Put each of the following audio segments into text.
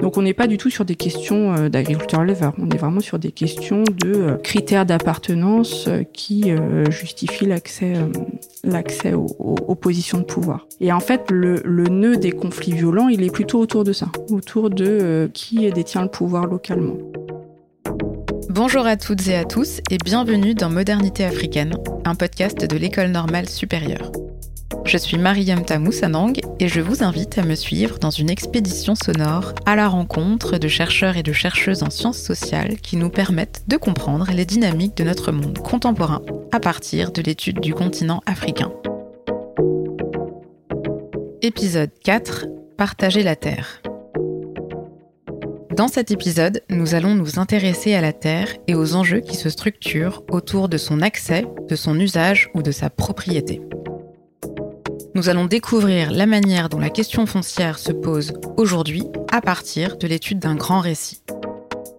Donc on n'est pas du tout sur des questions euh, d'agriculteurs éleveurs, on est vraiment sur des questions de euh, critères d'appartenance euh, qui justifient l'accès aux, positions de pouvoir. Et en fait, le, nœud des conflits violents, il est plutôt autour de ça, autour de qui détient le pouvoir localement. Bonjour à toutes et à tous et bienvenue dans Modernité africaine, un podcast de l'École normale supérieure. Je suis Mariam Tamoussanang et je vous invite à me suivre dans une expédition sonore à la rencontre de chercheurs et de chercheuses en sciences sociales qui nous permettent de comprendre les dynamiques de notre monde contemporain à partir de l'étude du continent africain. Épisode 4 Partager la Terre. Dans cet épisode, nous allons nous intéresser à la Terre et aux enjeux qui se structurent autour de son accès, de son usage ou de sa propriété nous allons découvrir la manière dont la question foncière se pose aujourd'hui à partir de l'étude d'un grand récit.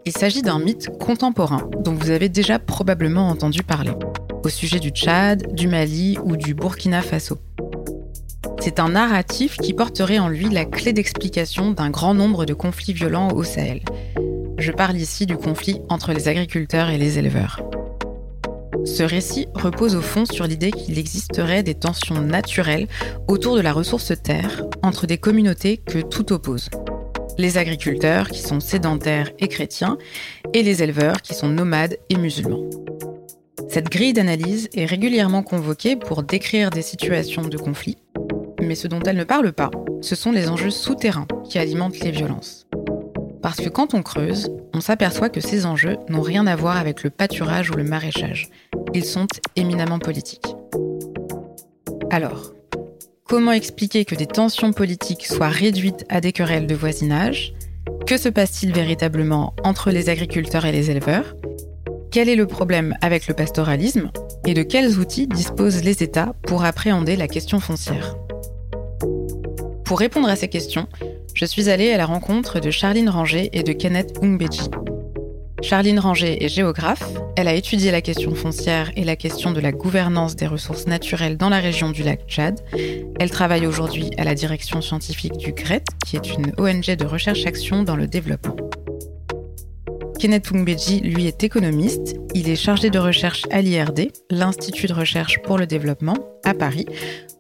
Il s'agit d'un mythe contemporain dont vous avez déjà probablement entendu parler, au sujet du Tchad, du Mali ou du Burkina Faso. C'est un narratif qui porterait en lui la clé d'explication d'un grand nombre de conflits violents au Sahel. Je parle ici du conflit entre les agriculteurs et les éleveurs. Ce récit repose au fond sur l'idée qu'il existerait des tensions naturelles autour de la ressource terre entre des communautés que tout oppose. Les agriculteurs qui sont sédentaires et chrétiens et les éleveurs qui sont nomades et musulmans. Cette grille d'analyse est régulièrement convoquée pour décrire des situations de conflit, mais ce dont elle ne parle pas, ce sont les enjeux souterrains qui alimentent les violences. Parce que quand on creuse, on s'aperçoit que ces enjeux n'ont rien à voir avec le pâturage ou le maraîchage. Ils sont éminemment politiques. Alors, comment expliquer que des tensions politiques soient réduites à des querelles de voisinage? Que se passe-t-il véritablement entre les agriculteurs et les éleveurs? Quel est le problème avec le pastoralisme? Et de quels outils disposent les États pour appréhender la question foncière? Pour répondre à ces questions, je suis allée à la rencontre de Charline Ranger et de Kenneth Umbeji. Charline Ranger est géographe, elle a étudié la question foncière et la question de la gouvernance des ressources naturelles dans la région du lac Tchad. Elle travaille aujourd'hui à la direction scientifique du GRET, qui est une ONG de recherche-action dans le développement. Kenneth Umbeji, lui, est économiste. Il est chargé de recherche à l'IRD, l'Institut de recherche pour le développement, à Paris,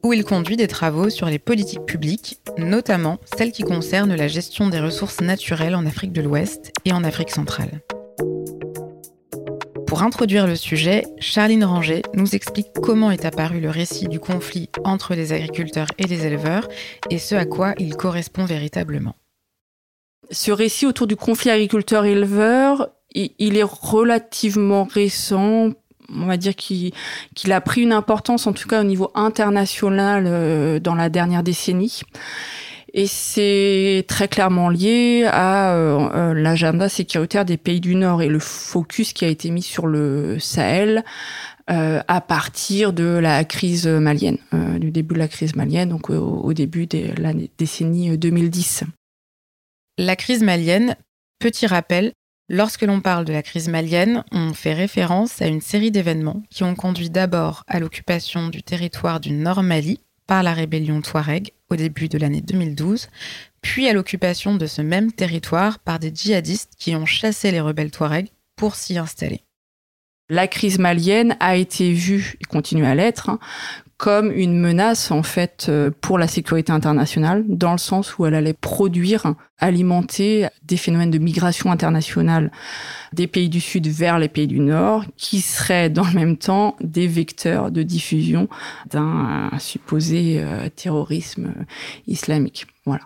où il conduit des travaux sur les politiques publiques, notamment celles qui concernent la gestion des ressources naturelles en Afrique de l'Ouest et en Afrique centrale. Pour introduire le sujet, Charline Ranger nous explique comment est apparu le récit du conflit entre les agriculteurs et les éleveurs et ce à quoi il correspond véritablement. Ce récit autour du conflit agriculteur-éleveur, il est relativement récent on va dire qu'il a pris une importance, en tout cas au niveau international, euh, dans la dernière décennie. Et c'est très clairement lié à euh, euh, l'agenda sécuritaire des pays du Nord et le focus qui a été mis sur le Sahel à partir de la crise malienne, du début de la crise malienne, donc au, début de la décennie 2010. La crise malienne, petit rappel, Lorsque l'on parle de la crise malienne, on fait référence à une série d'événements qui ont conduit d'abord à l'occupation du territoire du Nord Mali par la rébellion Touareg au début de l'année 2012, puis à l'occupation de ce même territoire par des djihadistes qui ont chassé les rebelles Touareg pour s'y installer. La crise malienne a été vue, et continue à l'être, comme une menace en fait euh, pour la sécurité internationale, dans le sens où elle allait produire, alimenter des phénomènes de migration internationale des pays du Sud vers les pays du Nord, qui seraient dans le même temps des vecteurs de diffusion d'un supposé euh, terrorisme islamique. Voilà.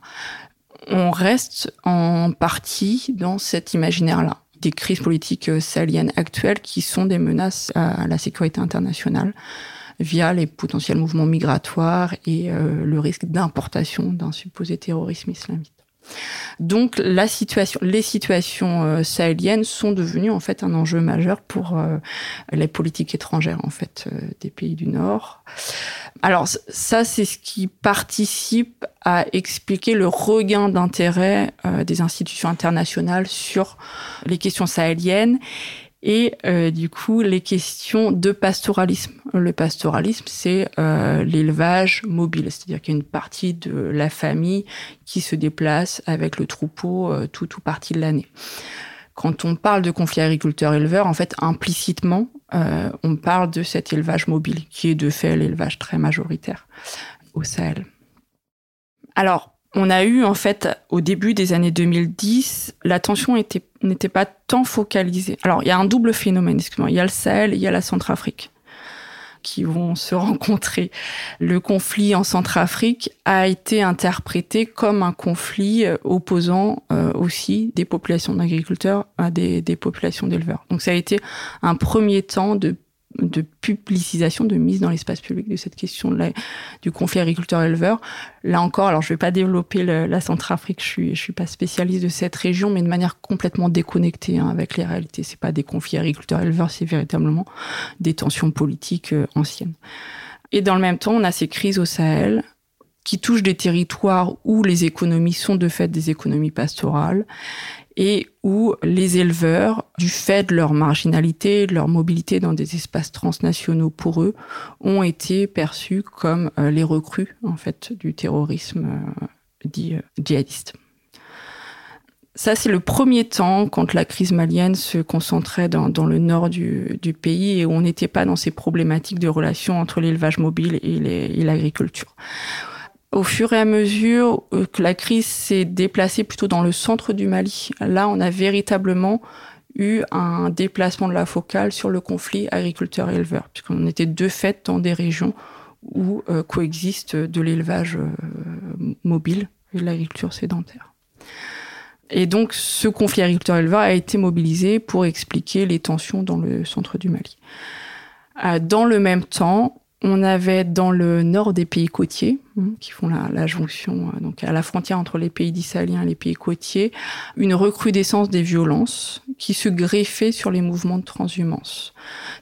On reste en partie dans cet imaginaire-là des crises politiques euh, sahéliennes actuelles qui sont des menaces à la sécurité internationale via les potentiels mouvements migratoires et euh, le risque d'importation d'un supposé terrorisme islamique. Donc la situation, les situations euh, sahéliennes sont devenues en fait un enjeu majeur pour euh, les politiques étrangères en fait des pays du Nord. Alors ça c'est ce qui participe à expliquer le regain d'intérêt des institutions internationales sur les questions sahéliennes et euh, du coup les questions de pastoralisme. Le pastoralisme, c'est euh, l'élevage mobile, c'est-à-dire qu'il y a une partie de la famille qui se déplace avec le troupeau euh, tout ou partie de l'année. Quand on parle de conflit agriculteur-éleveur, en fait, implicitement, euh, on parle de cet élevage mobile, qui est de fait l'élevage très majoritaire au Sahel. Alors, on a eu en fait au début des années 2010, l'attention n'était pas tant focalisée. Alors il y a un double phénomène, excusez-moi. Il y a le Sahel, et il y a la Centrafrique qui vont se rencontrer. Le conflit en Centrafrique a été interprété comme un conflit euh, opposant euh, aussi des populations d'agriculteurs à des, des populations d'éleveurs. Donc ça a été un premier temps de de publicisation, de mise dans l'espace public de cette question du conflit agriculteur-éleveur. Là encore, alors je vais pas développer la Centrafrique, je je suis pas spécialiste de cette région, mais de manière complètement déconnectée hein, avec les réalités. C'est pas des conflits agriculteurs-éleveurs, c'est véritablement des tensions politiques euh, anciennes. Et dans le même temps, on a ces crises au Sahel qui touchent des territoires où les économies sont de fait des économies pastorales et où les éleveurs, du fait de leur marginalité, de leur mobilité dans des espaces transnationaux pour eux, ont été perçus comme euh, les recrues en fait du terrorisme euh, dit euh, djihadiste. Ça, c'est le premier temps quand la crise malienne se concentrait dans, le nord du, du, pays et où on n'était pas dans ces problématiques de relations entre l'élevage mobile et l'agriculture au fur et à mesure euh, que la crise s'est déplacée plutôt dans le centre du Mali, là, on a véritablement eu un déplacement de la focale sur le conflit agriculteur-éleveur, puisqu'on était de fait dans des régions où euh, coexistent de l'élevage euh, mobile et de l'agriculture sédentaire. Et donc, ce conflit agriculteur-éleveur a été mobilisé pour expliquer les tensions dans le centre du Mali. Dans le même temps, on avait dans le nord des pays côtiers, hein, qui font la, jonction, euh, donc à la frontière entre les pays d'Israéliens et les pays côtiers, une recrudescence des violences qui se greffaient sur les mouvements de transhumance.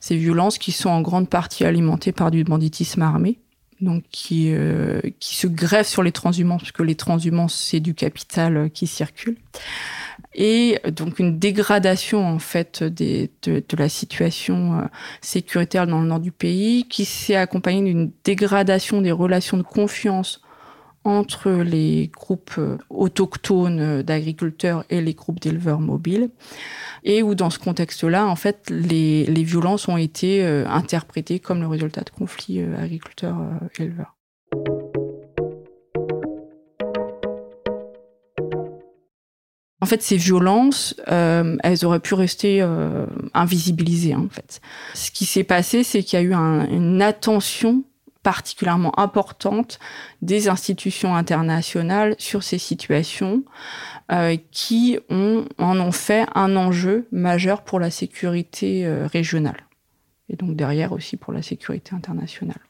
Ces violences qui sont en grande partie alimentées par du banditisme armé, donc qui, euh, qui se greffent sur les transhumances, puisque les transhumances, c'est du capital euh, qui circule et donc une dégradation en fait de, la situation euh, sécuritaire dans le nord du pays qui s'est accompagnée d'une dégradation des relations de confiance entre les groupes euh, autochtones euh, d'agriculteurs et les groupes d'éleveurs mobiles et où dans ce contexte-là en fait les violences ont été interprétées comme le résultat de conflits agriculteurs-éleveurs. En fait, ces violences, euh, elles auraient pu rester euh, invisibilisées. En fait, ce qui s'est passé, c'est qu'il y a eu un, une attention particulièrement importante des institutions internationales sur ces situations euh, qui ont, en ont fait un enjeu majeur pour la sécurité régionale et donc derrière aussi pour la sécurité internationale.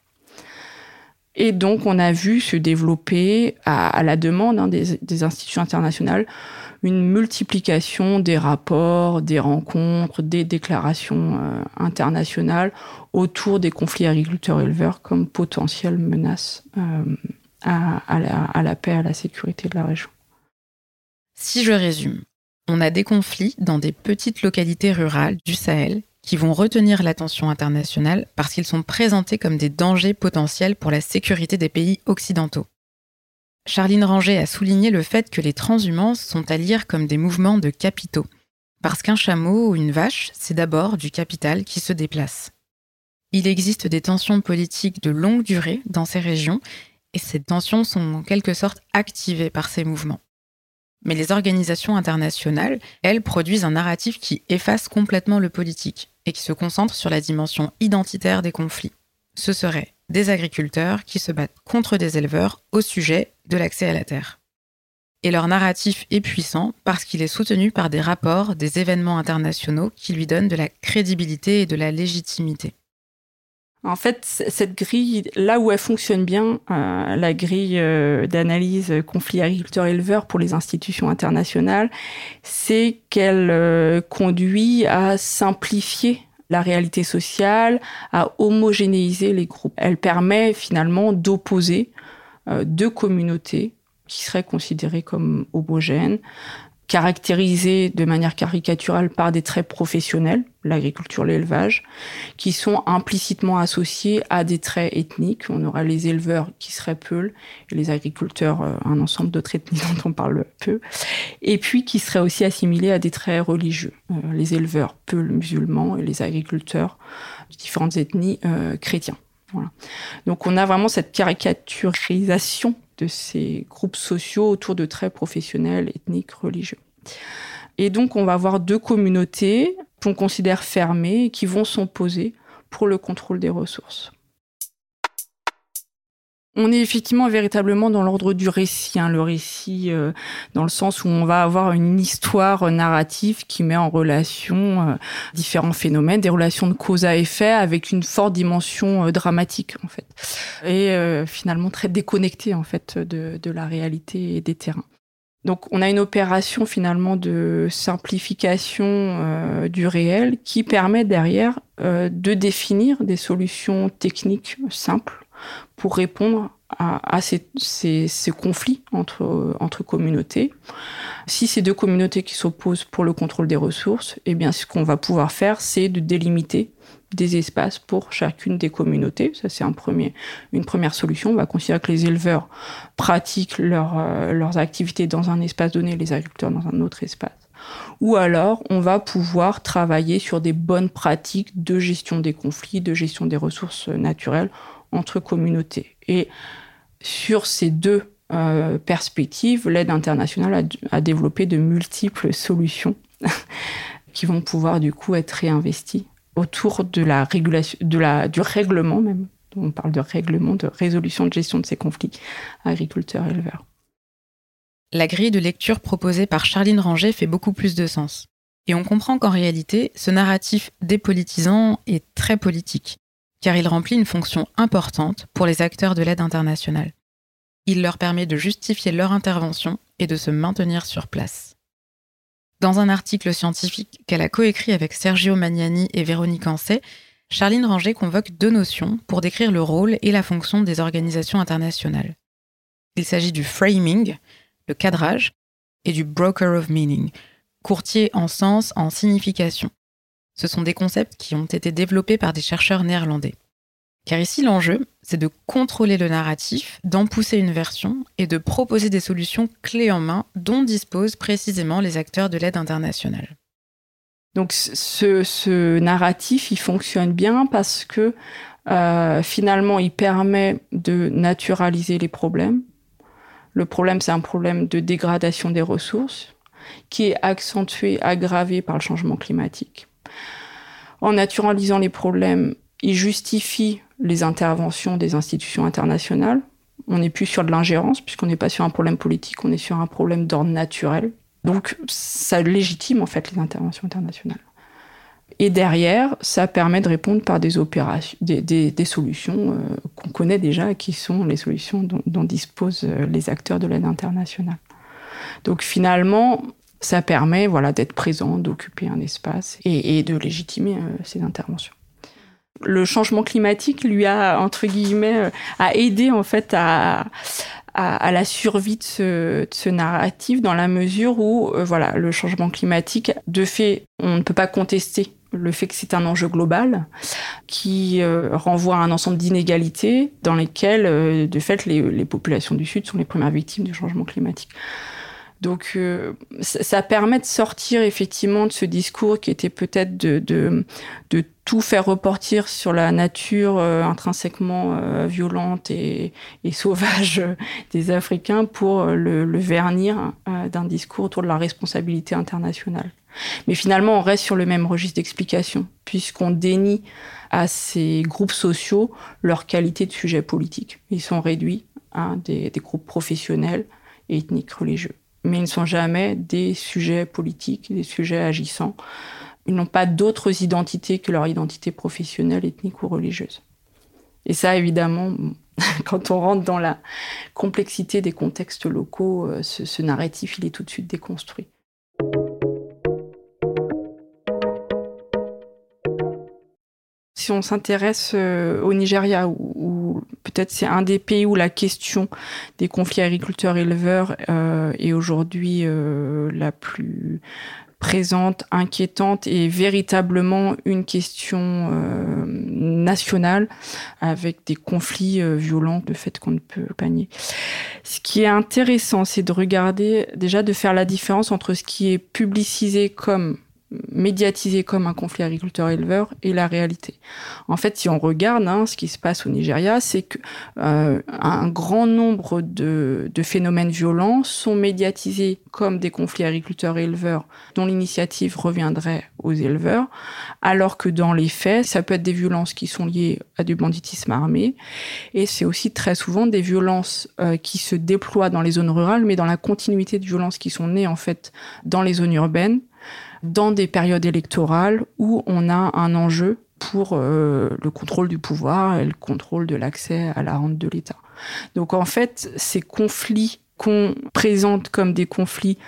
Et donc on a vu se développer à, la demande hein, des institutions internationales une multiplication des rapports, des rencontres, des déclarations euh, internationales autour des conflits agriculteurs-éleveurs comme potentielle menace euh, à, à, la, à la paix, à la sécurité de la région. Si je résume, on a des conflits dans des petites localités rurales du Sahel qui vont retenir l'attention internationale parce qu'ils sont présentés comme des dangers potentiels pour la sécurité des pays occidentaux. Charline Ranger a souligné le fait que les transhumances sont à lire comme des mouvements de capitaux, parce qu'un chameau ou une vache, c'est d'abord du capital qui se déplace. Il existe des tensions politiques de longue durée dans ces régions, et ces tensions sont en quelque sorte activées par ces mouvements. Mais les organisations internationales, elles, produisent un narratif qui efface complètement le politique et qui se concentre sur la dimension identitaire des conflits. Ce serait des agriculteurs qui se battent contre des éleveurs au sujet de l'accès à la terre. Et leur narratif est puissant parce qu'il est soutenu par des rapports, des événements internationaux qui lui donnent de la crédibilité et de la légitimité. En fait, cette grille, là où elle fonctionne bien, euh, la grille euh, d'analyse conflit agriculteur-éleveur pour les institutions internationales, c'est qu'elle euh, conduit à simplifier la réalité sociale, à homogénéiser les groupes. Elle permet finalement d'opposer euh, deux communautés qui seraient considérées comme homogènes caractérisés de manière caricaturale par des traits professionnels, l'agriculture, l'élevage, qui sont implicitement associés à des traits ethniques. On aura les éleveurs qui seraient Peuls et les agriculteurs, euh, un ensemble d'autres ethnies dont on parle peu, et puis qui seraient aussi assimilés à des traits religieux. Euh, les éleveurs Peuls musulmans et les agriculteurs de différentes ethnies chrétiens. Donc on a vraiment cette caricaturisation de ces groupes sociaux autour de traits professionnels, ethniques, religieux. Et donc, on va avoir deux communautés qu'on considère fermées qui vont s'opposer pour le contrôle des ressources. On est effectivement véritablement dans l'ordre du récit, hein, le récit euh, dans le sens où on va avoir une histoire narrative qui met en relation euh, différents phénomènes, des relations de cause à effet avec une forte dimension euh, dramatique en fait, et finalement très déconnectée en fait de, de la réalité et des terrains. Donc on a une opération finalement de simplification du réel qui permet derrière de définir des solutions techniques simples pour répondre à, ces, conflits entre, communautés. Si ces deux communautés qui s'opposent pour le contrôle des ressources, eh bien, ce qu'on va pouvoir faire, c'est de délimiter des espaces pour chacune des communautés. Ça, c'est une première solution. On va considérer que les éleveurs pratiquent euh, leurs activités dans un espace donné, les agriculteurs dans un autre espace. Ou alors, on va pouvoir travailler sur des bonnes pratiques de gestion des conflits, de gestion des ressources naturelles entre communautés. Et sur ces deux euh, perspectives, l'aide internationale a, développé de multiples solutions qui vont pouvoir du coup être réinvesties autour de la régulation, de la, du règlement même. On parle de règlement, de résolution de gestion de ces conflits agriculteurs-éleveurs. La grille de lecture proposée par Charline Ranger fait beaucoup plus de sens. Et on comprend qu'en réalité, ce narratif dépolitisant est très politique car il remplit une fonction importante pour les acteurs de l'aide internationale. Il leur permet de justifier leur intervention et de se maintenir sur place. Dans un article scientifique qu'elle a coécrit avec Sergio Magnani et Véronique Ancet, Charline Ranger convoque deux notions pour décrire le rôle et la fonction des organisations internationales. Il s'agit du framing, le cadrage, et du broker of meaning, courtier en sens, en signification. Ce sont des concepts qui ont été développés par des chercheurs néerlandais. Car ici, l'enjeu, c'est de contrôler le narratif, d'en pousser une version et de proposer des solutions clés en main dont disposent précisément les acteurs de l'aide internationale. Donc ce, narratif, il fonctionne bien parce que euh, finalement, il permet de naturaliser les problèmes. Le problème, c'est un problème de dégradation des ressources qui est accentué, aggravé par le changement climatique en naturalisant les problèmes, il justifie les interventions des institutions internationales. On n'est plus sur de l'ingérence, puisqu'on n'est pas sur un problème politique, on est sur un problème d'ordre naturel. Donc, ça légitime en fait les interventions internationales. Et derrière, ça permet de répondre par des opérations, solutions euh, qu'on connaît déjà, qui sont les solutions dont disposent euh, les acteurs de l'aide internationale. Donc finalement, ça permet voilà, d'être présent, d'occuper un espace et, de légitimer euh, ces interventions. Le changement climatique lui a, entre guillemets, euh, a aidé en fait à, la survie de ce, narratif dans la mesure où euh, voilà le changement climatique de fait on ne peut pas contester le fait que c'est un enjeu global qui renvoie à un ensemble d'inégalités dans lesquelles de fait les populations du sud sont les premières victimes du changement climatique. Donc euh, ça permet de sortir effectivement de ce discours qui était peut-être de, tout faire reportir sur la nature euh, intrinsèquement euh, violente et, sauvage des Africains pour le, le vernir d'un discours autour de la responsabilité internationale. Mais finalement, on reste sur le même registre d'explication, puisqu'on dénie à ces groupes sociaux leur qualité de sujet politique. Ils sont réduits à des, des groupes professionnels et ethniques religieux mais ils ne sont jamais des sujets politiques, des sujets agissants. Ils n'ont pas d'autres identités que leur identité professionnelle, ethnique ou religieuse. Et ça, évidemment, quand on rentre dans la complexité des contextes locaux, euh, ce, narratif, il est tout de suite déconstruit. Si on s'intéresse euh, au Nigeria, où peut-être c'est un des pays où la question des conflits agriculteurs-éleveurs euh, est aujourd'hui euh, la plus présente, inquiétante et véritablement une question euh, nationale avec des conflits violents, de fait qu'on ne peut pas nier. Ce qui est intéressant, c'est de regarder, déjà de faire la différence entre ce qui est publicisé comme médiatisé comme un conflit agriculteur-éleveur et la réalité. En fait, si on regarde hein, ce qui se passe au Nigeria, c'est que euh, un grand nombre de, de, phénomènes violents sont médiatisés comme des conflits agriculteurs-éleveurs dont l'initiative reviendrait aux éleveurs, alors que dans les faits, ça peut être des violences qui sont liées à du banditisme armé, et c'est aussi très souvent des violences euh, qui se déploient dans les zones rurales, mais dans la continuité de violences qui sont nées en fait dans les zones urbaines dans des périodes électorales où on a un enjeu pour euh, le contrôle du pouvoir et le contrôle de l'accès à la rente de l'État. Donc en fait, ces conflits qu'on présente comme des conflits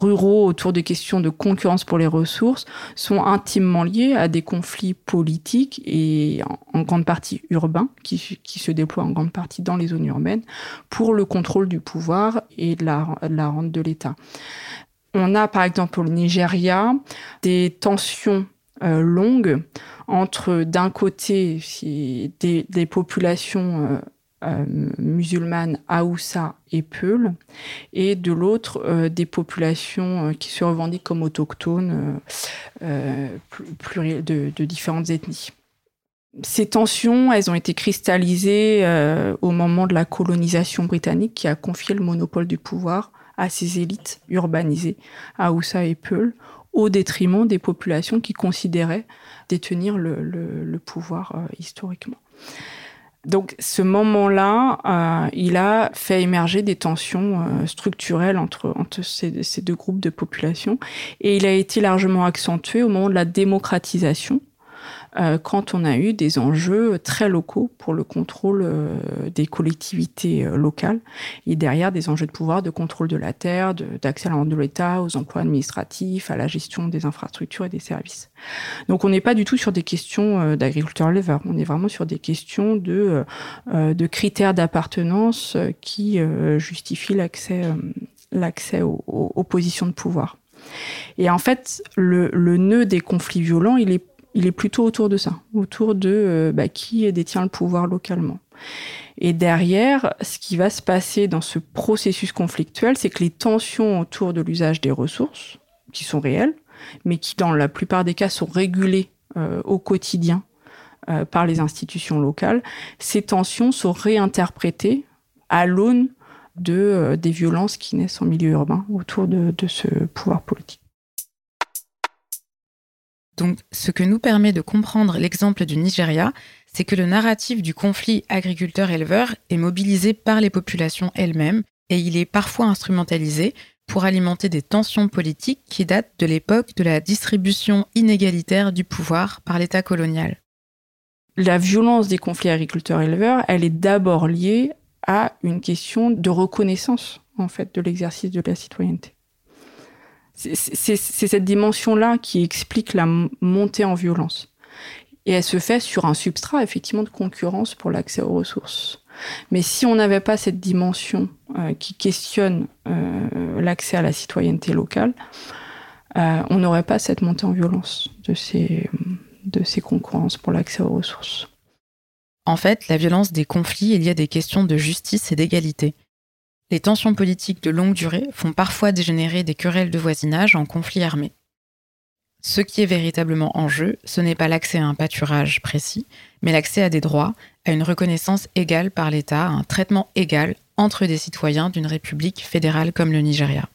ruraux autour des questions de concurrence pour les ressources sont intimement liés à des conflits politiques et en, grande partie urbains qui, se déploient en grande partie dans les zones urbaines pour le contrôle du pouvoir et de la rente de l'État. On a par exemple au Nigeria des tensions euh, longues entre d'un côté des, populations euh, euh, musulmanes Aoussa et Peul, et de l'autre des populations qui se revendiquent comme autochtones de, de, différentes ethnies. Ces tensions, elles ont été cristallisées au moment de la colonisation britannique qui a confié le monopole du pouvoir à ces élites urbanisées, à Oussa et Peul, au détriment des populations qui considéraient détenir le, pouvoir euh, historiquement. Donc ce moment-là, euh, il a fait émerger des tensions euh, structurelles entre, ces, ces, deux groupes de populations et il a été largement accentué au moment de la démocratisation quand on a eu des enjeux très locaux pour le contrôle euh, des collectivités euh, locales et derrière des enjeux de pouvoir, de contrôle de la terre, d'accès à l'ordre de l'État, aux emplois administratifs, à la gestion des infrastructures et des services. Donc on n'est pas du tout sur des questions d'agriculteurs-éleveurs, on est vraiment sur des questions de, critères d'appartenance qui justifient l'accès l'accès aux, positions de pouvoir. Et en fait, le nœud des conflits violents, il est il est plutôt autour de ça, autour de euh, bah, qui détient le pouvoir localement. Et derrière, ce qui va se passer dans ce processus conflictuel, c'est que les tensions autour de l'usage des ressources, qui sont réelles, mais qui dans la plupart des cas sont régulées euh, au quotidien euh, par les institutions locales, ces tensions sont réinterprétées à l'aune de, des violences qui naissent en milieu urbain autour de ce pouvoir politique. Donc, ce que nous permet de comprendre l'exemple du Nigeria, c'est que le narratif du conflit agriculteur-éleveur est mobilisé par les populations elles-mêmes et il est parfois instrumentalisé pour alimenter des tensions politiques qui datent de l'époque de la distribution inégalitaire du pouvoir par l'État colonial. La violence des conflits agriculteurs-éleveurs, elle est d'abord liée à une question de reconnaissance en fait de l'exercice de la citoyenneté c'est cette dimension-là qui explique la montée en violence. Et elle se fait sur un substrat, effectivement, de concurrence pour l'accès aux ressources. Mais si on n'avait pas cette dimension euh, qui questionne euh, l'accès à la citoyenneté locale, euh, on n'aurait pas cette montée en violence de ces, concurrences pour l'accès aux ressources. En fait, la violence des conflits est liée à des questions de justice et d'égalité. Les tensions politiques de longue durée font parfois dégénérer des querelles de voisinage en conflits armés. Ce qui est véritablement en jeu, ce n'est pas l'accès à un pâturage précis, mais l'accès à des droits, à une reconnaissance égale par l'État, à un traitement égal entre des citoyens d'une république fédérale comme le Nigeria.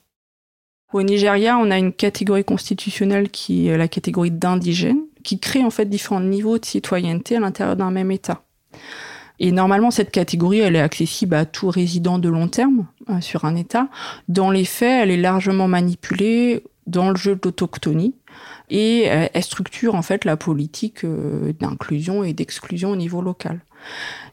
Au Nigeria, on a une catégorie constitutionnelle qui est la catégorie d'indigène, qui crée en fait différents niveaux de citoyenneté à l'intérieur d'un même État. Et normalement, cette catégorie, elle est accessible à tout résident de long terme euh, sur un État. Dans les faits, elle est largement manipulée dans le jeu d'autochtonie et euh, elle structure en fait la politique euh, d'inclusion et d'exclusion au niveau local.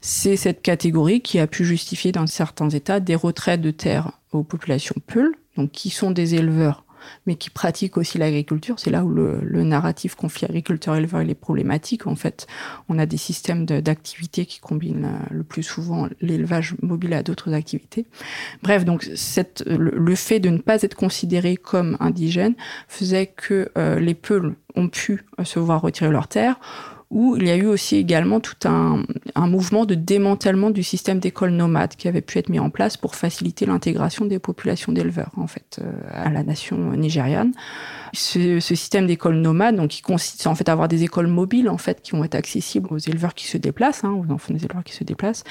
C'est cette catégorie qui a pu justifier dans certains États des retraites de terres aux populations Peul, donc qui sont des éleveurs mais qui pratiquent aussi l'agriculture. C'est là où le, narratif conflit agriculteur-éleveur est problématique. En fait, on a des systèmes d'activités qui combinent euh, le plus souvent l'élevage mobile à d'autres activités. Bref, donc le, fait de ne pas être considéré comme indigène faisait que euh, les Peuls ont pu se voir retirer leurs terres où il y a eu aussi également tout un, un mouvement de démantèlement du système d'école nomade qui avait pu être mis en place pour faciliter l'intégration des populations d'éleveurs en fait euh, à la nation nigériane. Ce, ce système d'école nomade, donc qui consiste en fait à avoir des écoles mobiles en fait qui vont être accessibles aux éleveurs qui se déplacent, hein, aux enfants des éleveurs qui se déplacent,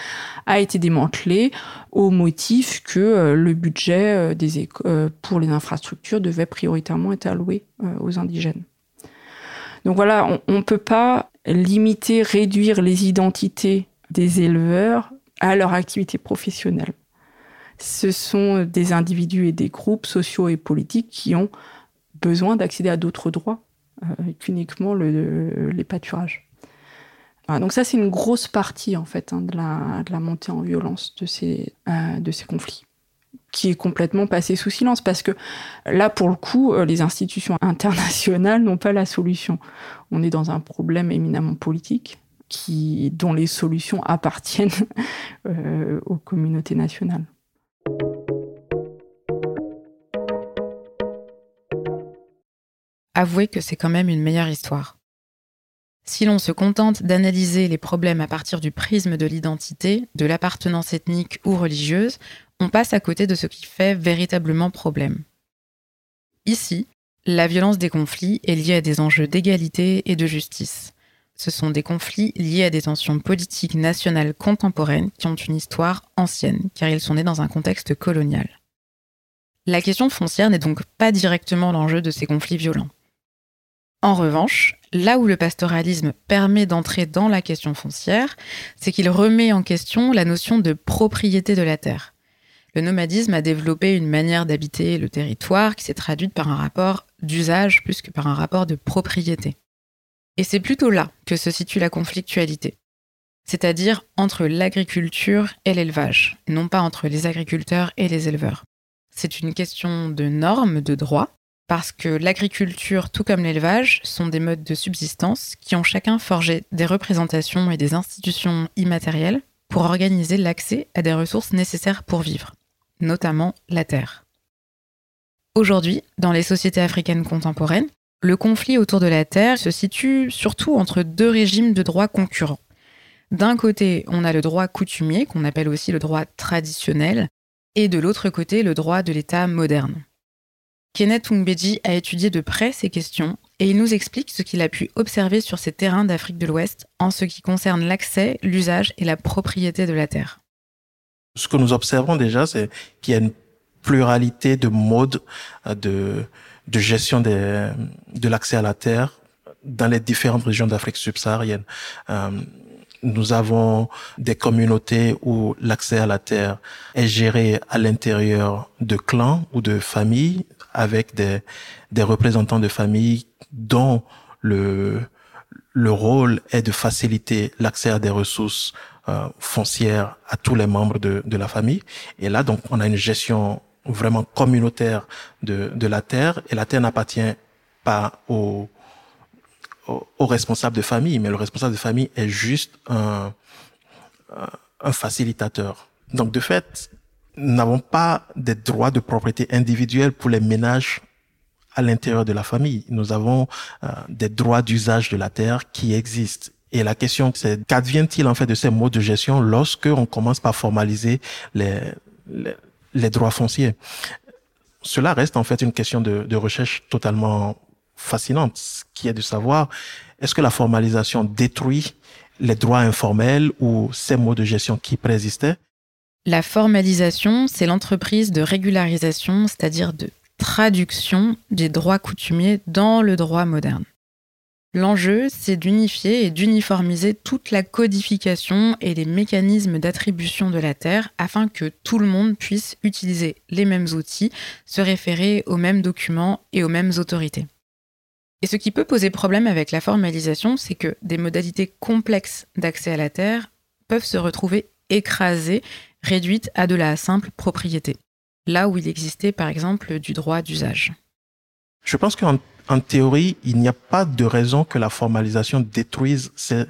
a été démantelé au motif que euh, le budget euh, des pour les infrastructures devait prioritairement être alloué aux indigènes. Donc voilà, on ne peut pas limiter, réduire les identités des éleveurs à leur activité professionnelle. Ce sont des individus et des groupes sociaux et politiques qui ont besoin d'accéder à d'autres droits euh, qu'uniquement le, les pâturages. donc ça, c'est une grosse partie en fait hein, de, la, montée en violence de ces, euh, de ces conflits qui est complètement passé sous silence parce que là, pour le coup, euh, les institutions internationales n'ont pas la solution. On est dans un problème éminemment politique qui, dont les solutions appartiennent euh, aux communautés nationales. Avouez que c'est quand même une meilleure histoire. Si l'on se contente d'analyser les problèmes à partir du prisme de l'identité, de l'appartenance ethnique ou religieuse, on passe à côté de ce qui fait véritablement problème. Ici, la violence des conflits est liée à des enjeux d'égalité et de justice. Ce sont des conflits liés à des tensions politiques nationales contemporaines qui ont une histoire ancienne, car ils sont nés dans un contexte colonial. La question foncière n'est donc pas directement l'enjeu de ces conflits violents. En revanche, là où le pastoralisme permet d'entrer dans la question foncière, c'est qu'il remet en question la notion de propriété de la terre le nomadisme a développé une manière d'habiter le territoire qui s'est traduite par un rapport d'usage plus que par un rapport de propriété. Et c'est plutôt là que se situe la conflictualité, c'est-à-dire entre l'agriculture et l'élevage, non pas entre les agriculteurs et les éleveurs. C'est une question de normes, de droits, parce que l'agriculture, tout comme l'élevage, sont des modes de subsistance qui ont chacun forgé des représentations et des institutions immatérielles pour organiser l'accès à des ressources nécessaires pour vivre notamment la terre. Aujourd'hui, dans les sociétés africaines contemporaines, le conflit autour de la terre se situe surtout entre deux régimes de droit concurrents. D'un côté, on a le droit coutumier, qu'on appelle aussi le droit traditionnel, et de l'autre côté, le droit de l'État moderne. Kenneth Ungbeji a étudié de près ces questions et il nous explique ce qu'il a pu observer sur ces terrains d'Afrique de l'Ouest en ce qui concerne l'accès, l'usage et la propriété de la terre ce que nous observons déjà, c'est qu'il y a une pluralité de modes euh, de, de gestion de l'accès à la terre dans les différentes régions d'Afrique subsaharienne. Euh, nous avons des communautés où l'accès à la terre est géré à l'intérieur de clans ou de familles avec des, des représentants de familles dont le, le rôle est de faciliter l'accès à des ressources euh, foncière à tous les membres de, de la famille. Et là, donc, on a une gestion vraiment communautaire de, de la terre et la terre n'appartient pas au, au, responsable de famille, mais le responsable de famille est juste un, un facilitateur. Donc, de fait, n'avons pas des droits de propriété individuelle pour les ménages à l'intérieur de la famille. Nous avons euh, des droits d'usage de la terre qui existent. Et la question, c'est qu'advient-il en fait de ces modes de gestion lorsque on commence par formaliser les, les, droits fonciers? Cela reste en fait une question de, de recherche totalement fascinante, qui est de savoir est-ce que la formalisation détruit les droits informels ou ces modes de gestion qui préexistaient La formalisation, c'est l'entreprise de régularisation, c'est-à-dire de traduction des droits coutumiers dans le droit moderne. L'enjeu, c'est d'unifier et d'uniformiser toute la codification et les mécanismes d'attribution de la terre afin que tout le monde puisse utiliser les mêmes outils, se référer aux mêmes documents et aux mêmes autorités. Et ce qui peut poser problème avec la formalisation, c'est que des modalités complexes d'accès à la terre peuvent se retrouver écrasées, réduites à de la simple propriété, là où il existait par exemple du droit d'usage. Je pense qu'en en théorie, il n'y a pas de raison que la formalisation détruise ces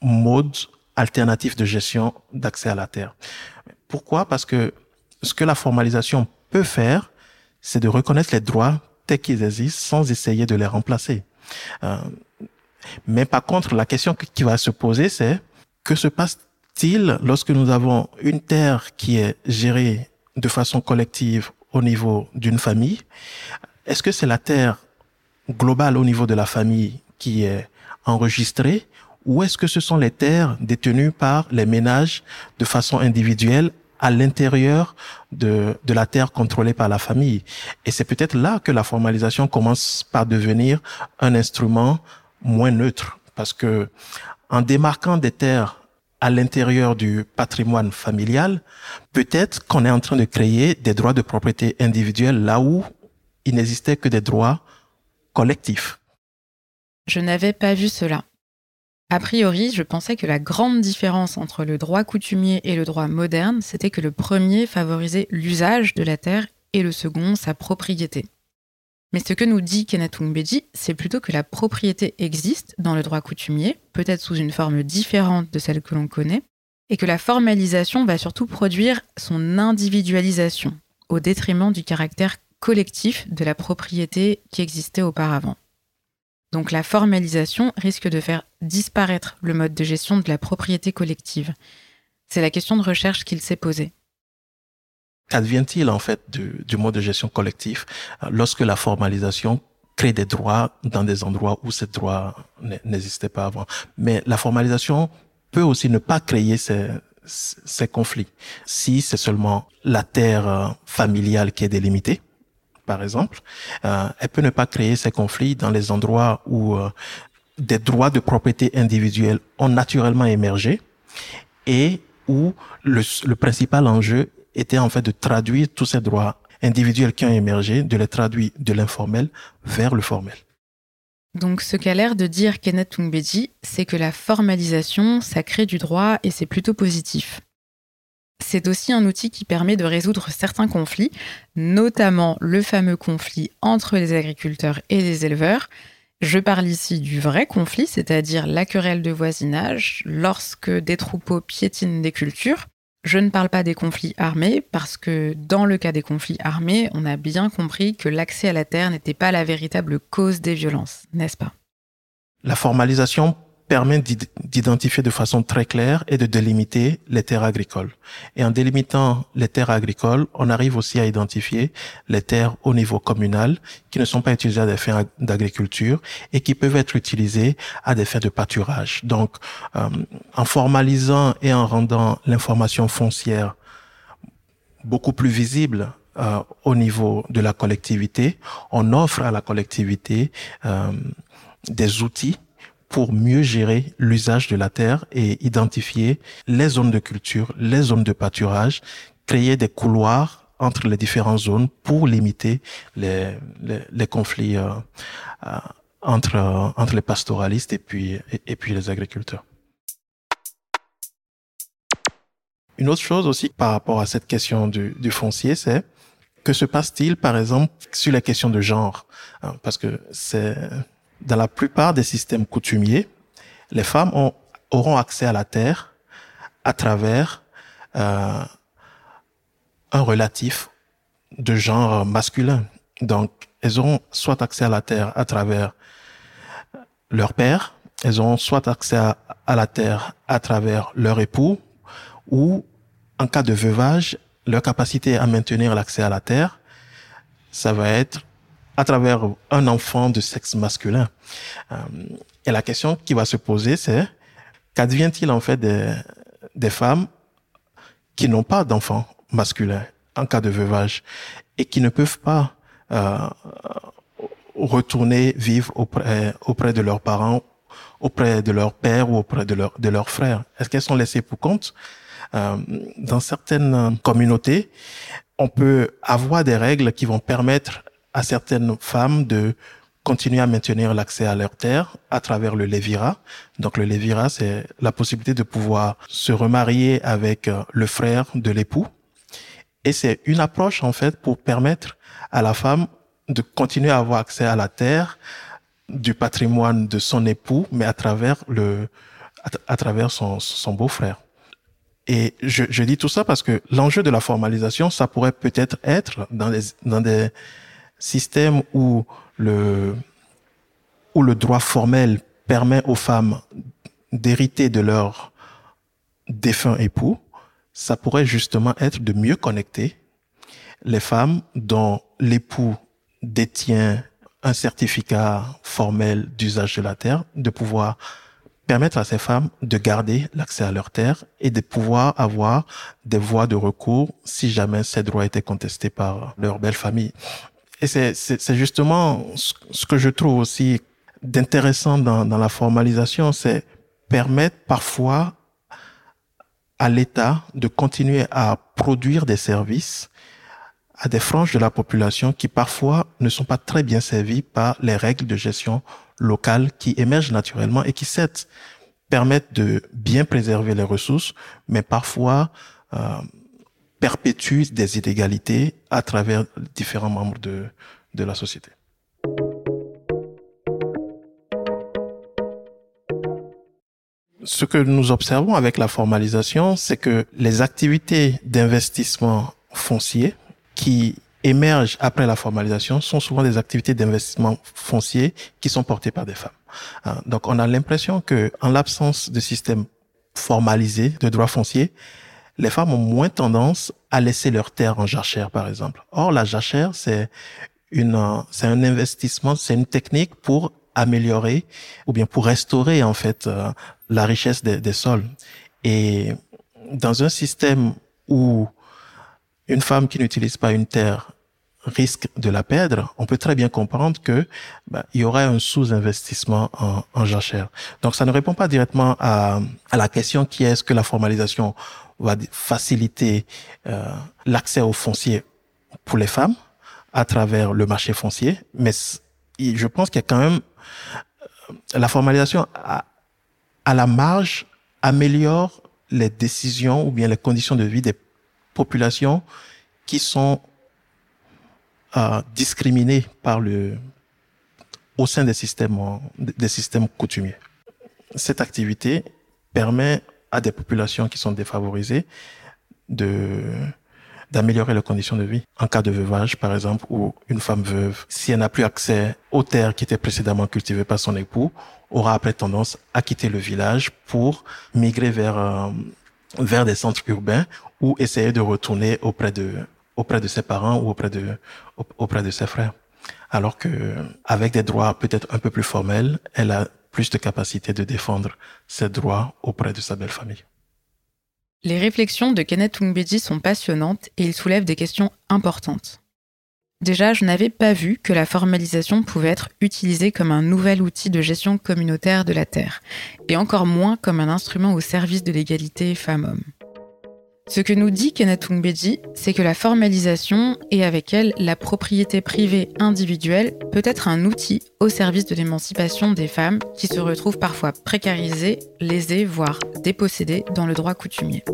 modes alternatifs de gestion d'accès à la terre. Pourquoi? Parce que ce que la formalisation peut faire, c'est de reconnaître les droits tels qu'ils existent sans essayer de les remplacer. Euh, mais par contre, la question qui va se poser, c'est que se passe-t-il lorsque nous avons une terre qui est gérée de façon collective au niveau d'une famille Est-ce que c'est la terre globale au niveau de la famille qui est enregistrée ou est-ce que ce sont les terres détenues par les ménages de façon individuelle à l'intérieur de, de la terre contrôlée par la famille? Et c'est peut-être là que la formalisation commence par devenir un instrument moins neutre, parce que en démarquant des terres à l'intérieur du patrimoine familial, peut-être qu'on est en train de créer des droits de propriété individuelle là où il n'existait que des droits collectifs. Je n'avais pas vu cela. A priori, je pensais que la grande différence entre le droit coutumier et le droit moderne, c'était que le premier favorisait l'usage de la terre et le second sa propriété. Mais ce que nous dit Kenneth Beji, c'est plutôt que la propriété existe dans le droit coutumier, peut-être sous une forme différente de celle que l'on connaît, et que la formalisation va surtout produire son individualisation, au détriment du caractère collectif de la propriété qui existait auparavant. Donc la formalisation risque de faire disparaître le mode de gestion de la propriété collective. C'est la question de recherche qu'il s'est posée. Qu'advient-il en fait du, mode de gestion collectif euh, lorsque la formalisation crée des droits dans des endroits où ces droits n'existaient pas avant? Mais la formalisation peut aussi ne pas créer ces, ces conflits. Si c'est seulement la terre euh, familiale qui est délimitée par exemple, euh, elle peut ne pas créer ces conflits dans les endroits où des droits de propriété individuelle ont naturellement émergé et où le, le, principal enjeu était en fait de traduire tous ces droits individuels qui ont émergé, de les traduire de l'informel vers le formel. Donc ce qu'a l'air de dire Kenneth Tungbeji, c'est que la formalisation, ça crée du droit et c'est plutôt positif. C'est aussi un outil qui permet de résoudre certains conflits, notamment le fameux conflit entre les agriculteurs et les éleveurs. Je parle ici du vrai conflit, c'est-à-dire la querelle de voisinage lorsque des troupeaux piétinent des cultures. Je ne parle pas des conflits armés parce que dans le cas des conflits armés, on a bien compris que l'accès à la terre n'était pas la véritable cause des violences, n'est-ce pas? La formalisation permet d'identifier de façon très claire et de délimiter les terres agricoles. Et en délimitant les terres agricoles, on arrive aussi à identifier les terres au niveau communal qui ne sont pas utilisées à des fins d'agriculture et qui peuvent être utilisées à des fins de pâturage. Donc, euh, en formalisant et en rendant l'information foncière beaucoup plus visible euh, au niveau de la collectivité, on offre à la collectivité euh, des outils pour mieux gérer l'usage de la terre et identifier les zones de culture, les zones de pâturage, créer des couloirs entre les différentes zones pour limiter les, les, conflits euh, euh, entre, entre les pastoralistes et puis, et, puis les agriculteurs. Une autre chose aussi par rapport à cette question du, du foncier, c'est que se passe-t-il, par exemple, sur la question de genre? Hein, Parce que c'est dans la plupart des systèmes coutumiers, les femmes ont, auront accès à la terre à travers euh, un relatif de genre masculin. Donc, elles auront soit accès à la terre à travers leur père, elles auront soit accès à, à la terre à travers leur époux, ou en cas de veuvage, leur capacité à maintenir l'accès à la terre, ça va être à travers un enfant de sexe masculin. Euh, et la question qui va se poser, c'est qu'advient-il en fait des, des femmes qui n'ont pas d'enfants masculins en cas de veuvage et qui ne peuvent pas euh, retourner vivre auprès, auprès de leurs parents, auprès de leur père ou auprès de leur, de leurs frères? Est-ce qu'elles sont laissées pour compte? Euh, Dans certaines communautés, on peut avoir des règles qui vont permettre à certaines femmes de continuer à maintenir l'accès à leur terre à travers le lévira. Donc le lévira, c'est la possibilité de pouvoir se remarier avec euh, le frère de l'époux. Et c'est une approche en fait pour permettre à la femme de continuer à avoir accès à la terre, du patrimoine de son époux, mais à travers le, à, travers son, son beau-frère. Et je, je, dis tout ça parce que l'enjeu de la formalisation, ça pourrait peut-être être dans, les, dans des le, où le droit formel permet aux femmes d'hériter de leur défunt époux, ça pourrait justement être de mieux connecter les femmes dont l'époux détient un certificat formel d'usage de la terre, de pouvoir permettre à ces femmes de garder l'accès à leur terre et de pouvoir avoir des voies de recours si jamais ces droits étaient contestés par leur belle famille. Et c'est justement ce que je trouve aussi d'intéressant dans, dans la formalisation, c'est permettre parfois à l'État de continuer à produire des services à des franges de la population qui parfois ne sont pas très bien servies par les règles de gestion locales qui émergent naturellement et qui certes permettent de bien préserver les ressources, mais parfois euh, perpétuent des inégalités à travers différents membres de, de la société. Ce que nous observons avec la formalisation, c'est que les activités d'investissement foncier qui émergent après la formalisation sont souvent des activités d'investissement foncier qui sont portées par des femmes. Hein, donc on a l'impression que en l'absence de système formalisé de droit foncier, les femmes ont moins tendance à laisser leur terre en jachère, par exemple. Or, la jachère, c'est une, c'est un investissement, c'est une technique pour améliorer ou bien pour restaurer en fait euh, la richesse des, des sols. Et dans un système où une femme qui n'utilise pas une terre risque de la perdre, on peut très bien comprendre que bah, il y aurait un sous-investissement en, en, jachère. Donc ça ne répond pas directement à, à la question qui est est-ce que la formalisation va faciliter euh, l'accès au foncier pour les femmes à travers le marché foncier, mais je pense qu'il y a quand même euh, la formalisation à, à la marge améliore les décisions ou bien les conditions de vie des populations qui sont euh, discriminées par le, au sein des systèmes, des systèmes coutumiers. Cette activité permet à des populations qui sont défavorisées de d'améliorer leurs conditions de vie. En cas de veuvage, par exemple, où une femme veuve, si elle n'a plus accès aux terres qui étaient précédemment cultivées par son époux, aura après tendance à quitter le village pour migrer vers euh, vers des centres urbains ou essayer de retourner auprès de auprès de ses parents ou auprès de auprès de ses frères. Alors que avec des droits peut-être un peu plus formels, elle a plus de capacité de défendre ses droits auprès de sa belle famille. Les réflexions de Kenneth Tungbeji sont passionnantes et il soulève des questions importantes. Déjà, je n'avais pas vu que la formalisation pouvait être utilisée comme un nouvel outil de gestion communautaire de la Terre, et encore moins comme un instrument au service de l'égalité femmes-hommes. Ce que nous dit Kenneth Tungbeji, c'est que la formalisation et avec elle la propriété privée individuelle peut être un outil au service de l'émancipation des femmes qui se retrouvent parfois précarisées, lésées, voire dépossédées dans le droit coutumier.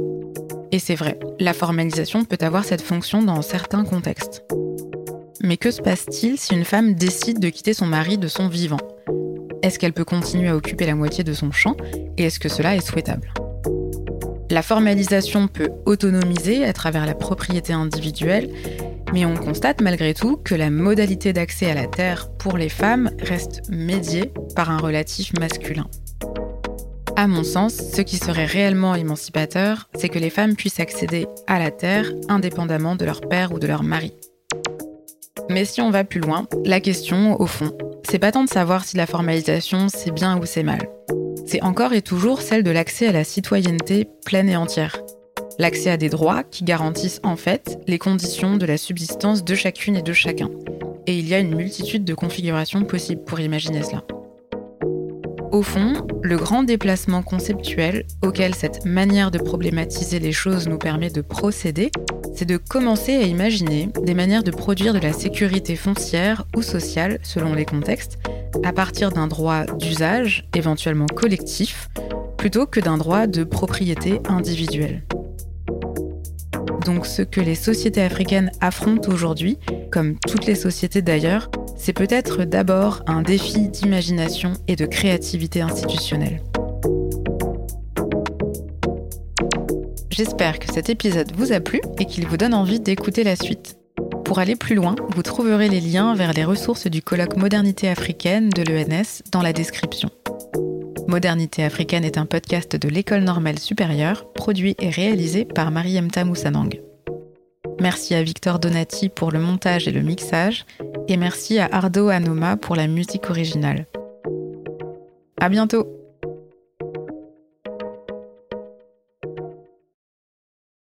Et c'est vrai, la formalisation peut avoir cette fonction dans certains contextes. Mais que se passe-t-il si une femme décide de quitter son mari de son vivant? Est-ce qu'elle peut continuer à occuper la moitié de son champ? Et est-ce que cela est souhaitable? La formalisation peut autonomiser à travers la propriété individuelle, mais on constate malgré tout que la modalité d'accès à la terre pour les femmes reste médiée par un relatif masculin. À mon sens, ce qui serait réellement émancipateur, c'est que les femmes puissent accéder à la terre indépendamment de leur père ou de leur mari. Mais si on va plus loin, la question, au fond, c'est pas tant de savoir si la formalisation c'est bien ou c'est mal. C'est encore et toujours celle de l'accès à la citoyenneté pleine et entière. L'accès à des droits qui garantissent en fait les conditions de la subsistance de chacune et de chacun. Et il y a une multitude de configurations possibles pour imaginer cela. Au fond, le grand déplacement conceptuel auquel cette manière de problématiser les choses nous permet de procéder, c'est de commencer à imaginer des manières de produire de la sécurité foncière ou sociale, selon les contextes, à partir d'un droit d'usage, éventuellement collectif, plutôt que d'un droit de propriété individuelle. Donc ce que les sociétés africaines affrontent aujourd'hui, comme toutes les sociétés d'ailleurs, c'est peut-être d'abord un défi d'imagination et de créativité institutionnelle. J'espère que cet épisode vous a plu et qu'il vous donne envie d'écouter la suite. Pour aller plus loin, vous trouverez les liens vers les ressources du colloque Modernité africaine de l'ENS dans la description. Modernité africaine est un podcast de l'École normale supérieure, produit et réalisé par Mariemta Moussanang. Merci à Victor Donati pour le montage et le mixage, et merci à Ardo Anoma pour la musique originale. À bientôt!